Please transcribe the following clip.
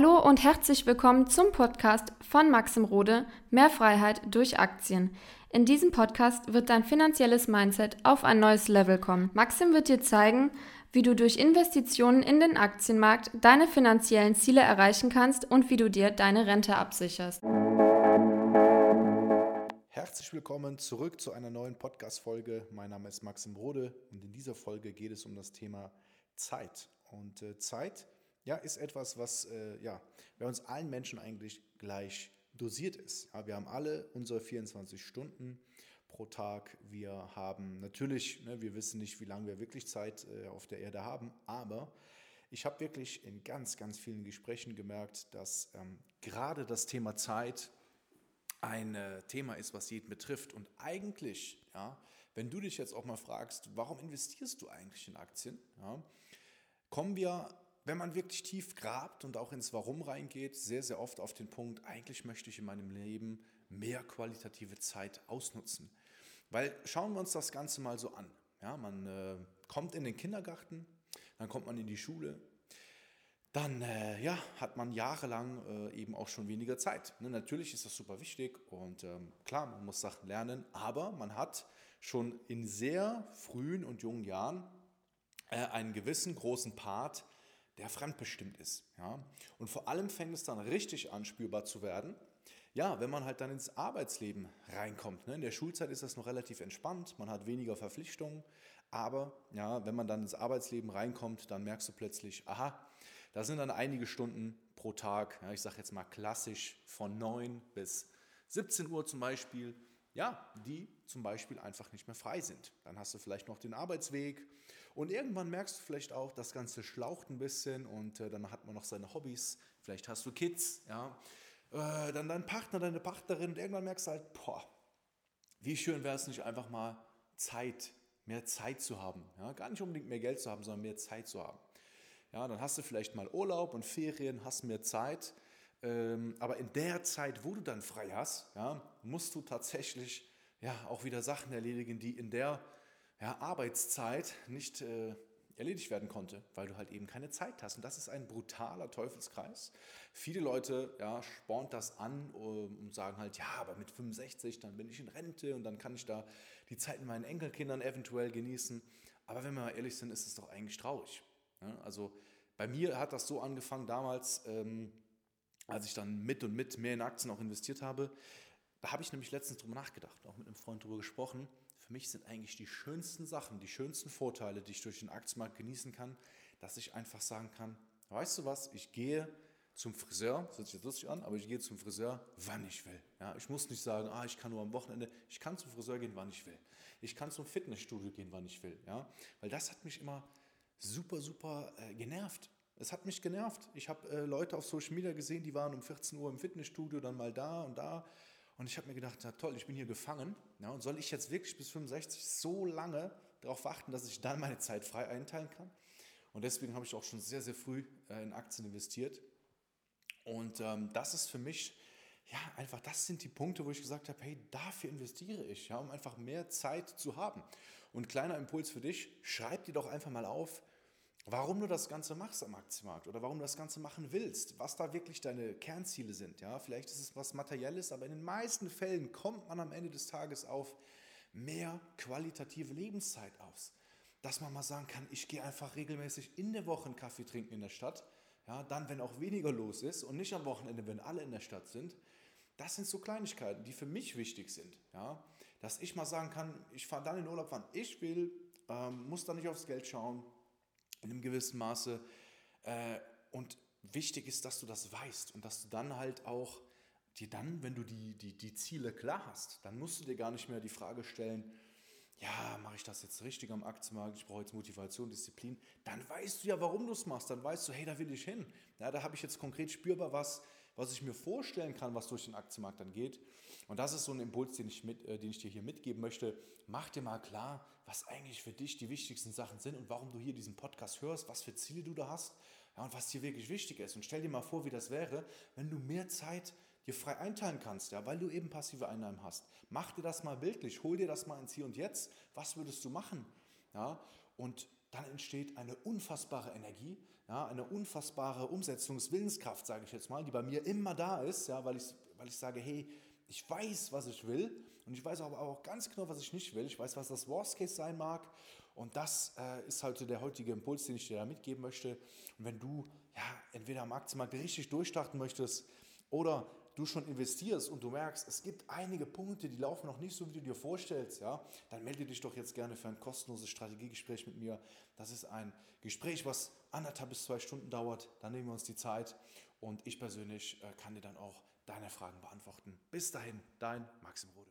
Hallo und herzlich willkommen zum Podcast von Maxim Rode Mehr Freiheit durch Aktien. In diesem Podcast wird dein finanzielles Mindset auf ein neues Level kommen. Maxim wird dir zeigen, wie du durch Investitionen in den Aktienmarkt deine finanziellen Ziele erreichen kannst und wie du dir deine Rente absicherst. Herzlich willkommen zurück zu einer neuen Podcast-Folge. Mein Name ist Maxim Rode und in dieser Folge geht es um das Thema Zeit. Und äh, Zeit ja, ist etwas, was äh, ja, bei uns allen Menschen eigentlich gleich dosiert ist. Ja, wir haben alle unsere 24 Stunden pro Tag. Wir haben natürlich, ne, wir wissen nicht, wie lange wir wirklich Zeit äh, auf der Erde haben, aber ich habe wirklich in ganz, ganz vielen Gesprächen gemerkt, dass ähm, gerade das Thema Zeit ein äh, Thema ist, was jeden betrifft. Und eigentlich, ja, wenn du dich jetzt auch mal fragst, warum investierst du eigentlich in Aktien, ja, kommen wir wenn man wirklich tief grabt und auch ins Warum reingeht, sehr, sehr oft auf den Punkt, eigentlich möchte ich in meinem Leben mehr qualitative Zeit ausnutzen. Weil schauen wir uns das Ganze mal so an. Ja, man äh, kommt in den Kindergarten, dann kommt man in die Schule, dann äh, ja, hat man jahrelang äh, eben auch schon weniger Zeit. Ne, natürlich ist das super wichtig und ähm, klar, man muss Sachen lernen, aber man hat schon in sehr frühen und jungen Jahren äh, einen gewissen großen Part der fremdbestimmt ist. Ja? Und vor allem fängt es dann richtig an, spürbar zu werden, ja, wenn man halt dann ins Arbeitsleben reinkommt. Ne? In der Schulzeit ist das noch relativ entspannt, man hat weniger Verpflichtungen, aber ja, wenn man dann ins Arbeitsleben reinkommt, dann merkst du plötzlich, aha, da sind dann einige Stunden pro Tag, ja, ich sage jetzt mal klassisch von 9 bis 17 Uhr zum Beispiel, ja, die zum Beispiel einfach nicht mehr frei sind. Dann hast du vielleicht noch den Arbeitsweg und irgendwann merkst du vielleicht auch, das Ganze schlaucht ein bisschen und äh, dann hat man noch seine Hobbys. Vielleicht hast du Kids, ja. Äh, dann dein Partner, deine Partnerin und irgendwann merkst du halt, boah, wie schön wäre es nicht einfach mal Zeit, mehr Zeit zu haben. Ja? Gar nicht unbedingt mehr Geld zu haben, sondern mehr Zeit zu haben. Ja, dann hast du vielleicht mal Urlaub und Ferien, hast mehr Zeit. Ähm, aber in der Zeit, wo du dann frei hast, ja, musst du tatsächlich ja, auch wieder Sachen erledigen, die in der ja, Arbeitszeit nicht äh, erledigt werden konnte, weil du halt eben keine Zeit hast. Und das ist ein brutaler Teufelskreis. Viele Leute ja, spornt das an und sagen halt, ja, aber mit 65, dann bin ich in Rente und dann kann ich da die Zeit mit meinen Enkelkindern eventuell genießen. Aber wenn wir mal ehrlich sind, ist es doch eigentlich traurig. Ja, also bei mir hat das so angefangen damals, ähm, als ich dann mit und mit mehr in Aktien auch investiert habe. Da habe ich nämlich letztens drüber nachgedacht, auch mit einem Freund drüber gesprochen für mich sind eigentlich die schönsten Sachen, die schönsten Vorteile, die ich durch den Aktienmarkt genießen kann, dass ich einfach sagen kann, weißt du was, ich gehe zum Friseur, das hört sich jetzt lustig an, aber ich gehe zum Friseur, wann ich will. Ja, ich muss nicht sagen, ah, ich kann nur am Wochenende, ich kann zum Friseur gehen, wann ich will. Ich kann zum Fitnessstudio gehen, wann ich will. Ja, weil das hat mich immer super, super äh, genervt. Es hat mich genervt. Ich habe äh, Leute auf Social Media gesehen, die waren um 14 Uhr im Fitnessstudio, dann mal da und da. Und ich habe mir gedacht, ja, toll, ich bin hier gefangen. Ja, und soll ich jetzt wirklich bis 65 so lange darauf warten, dass ich dann meine Zeit frei einteilen kann? Und deswegen habe ich auch schon sehr, sehr früh äh, in Aktien investiert. Und ähm, das ist für mich, ja, einfach, das sind die Punkte, wo ich gesagt habe, hey, dafür investiere ich, ja, um einfach mehr Zeit zu haben. Und kleiner Impuls für dich, schreib dir doch einfach mal auf, warum du das Ganze machst am Aktienmarkt oder warum du das Ganze machen willst, was da wirklich deine Kernziele sind. Ja, vielleicht ist es was Materielles, aber in den meisten Fällen kommt man am Ende des Tages auf mehr qualitative Lebenszeit aus. Dass man mal sagen kann, ich gehe einfach regelmäßig in der Woche einen Kaffee trinken in der Stadt, ja, dann, wenn auch weniger los ist und nicht am Wochenende, wenn alle in der Stadt sind. Das sind so Kleinigkeiten, die für mich wichtig sind. Ja? Dass ich mal sagen kann, ich fahre dann in Urlaub, wann ich will, ähm, muss da nicht aufs Geld schauen, in einem gewissen Maße. Äh, und wichtig ist, dass du das weißt und dass du dann halt auch dir dann, wenn du die, die, die Ziele klar hast, dann musst du dir gar nicht mehr die Frage stellen, ja, mache ich das jetzt richtig am Aktienmarkt, ich brauche jetzt Motivation, Disziplin, dann weißt du ja, warum du es machst, dann weißt du, hey, da will ich hin. Ja, da habe ich jetzt konkret spürbar was, was ich mir vorstellen kann, was durch den Aktienmarkt dann geht. Und das ist so ein Impuls, den ich, mit, äh, den ich dir hier mitgeben möchte. Mach dir mal klar, was eigentlich für dich die wichtigsten Sachen sind und warum du hier diesen Podcast hörst, was für Ziele du da hast ja, und was dir wirklich wichtig ist. Und stell dir mal vor, wie das wäre, wenn du mehr Zeit dir frei einteilen kannst, ja, weil du eben passive Einnahmen hast. Mach dir das mal bildlich, hol dir das mal ins Hier und Jetzt. Was würdest du machen? Ja, und dann entsteht eine unfassbare Energie, ja, eine unfassbare Umsetzungswillenskraft, sage ich jetzt mal, die bei mir immer da ist, ja, weil, ich, weil ich sage, hey, ich weiß, was ich will und ich weiß aber auch ganz genau, was ich nicht will. Ich weiß, was das Worst Case sein mag und das äh, ist heute der heutige Impuls, den ich dir da mitgeben möchte. Und wenn du ja, entweder am Aktienmarkt richtig durchstarten möchtest oder du schon investierst und du merkst, es gibt einige Punkte, die laufen noch nicht so, wie du dir vorstellst, ja, dann melde dich doch jetzt gerne für ein kostenloses Strategiegespräch mit mir. Das ist ein Gespräch, was anderthalb bis zwei Stunden dauert. Dann nehmen wir uns die Zeit und ich persönlich äh, kann dir dann auch deine Fragen beantworten. Bis dahin, dein Maxim Rode.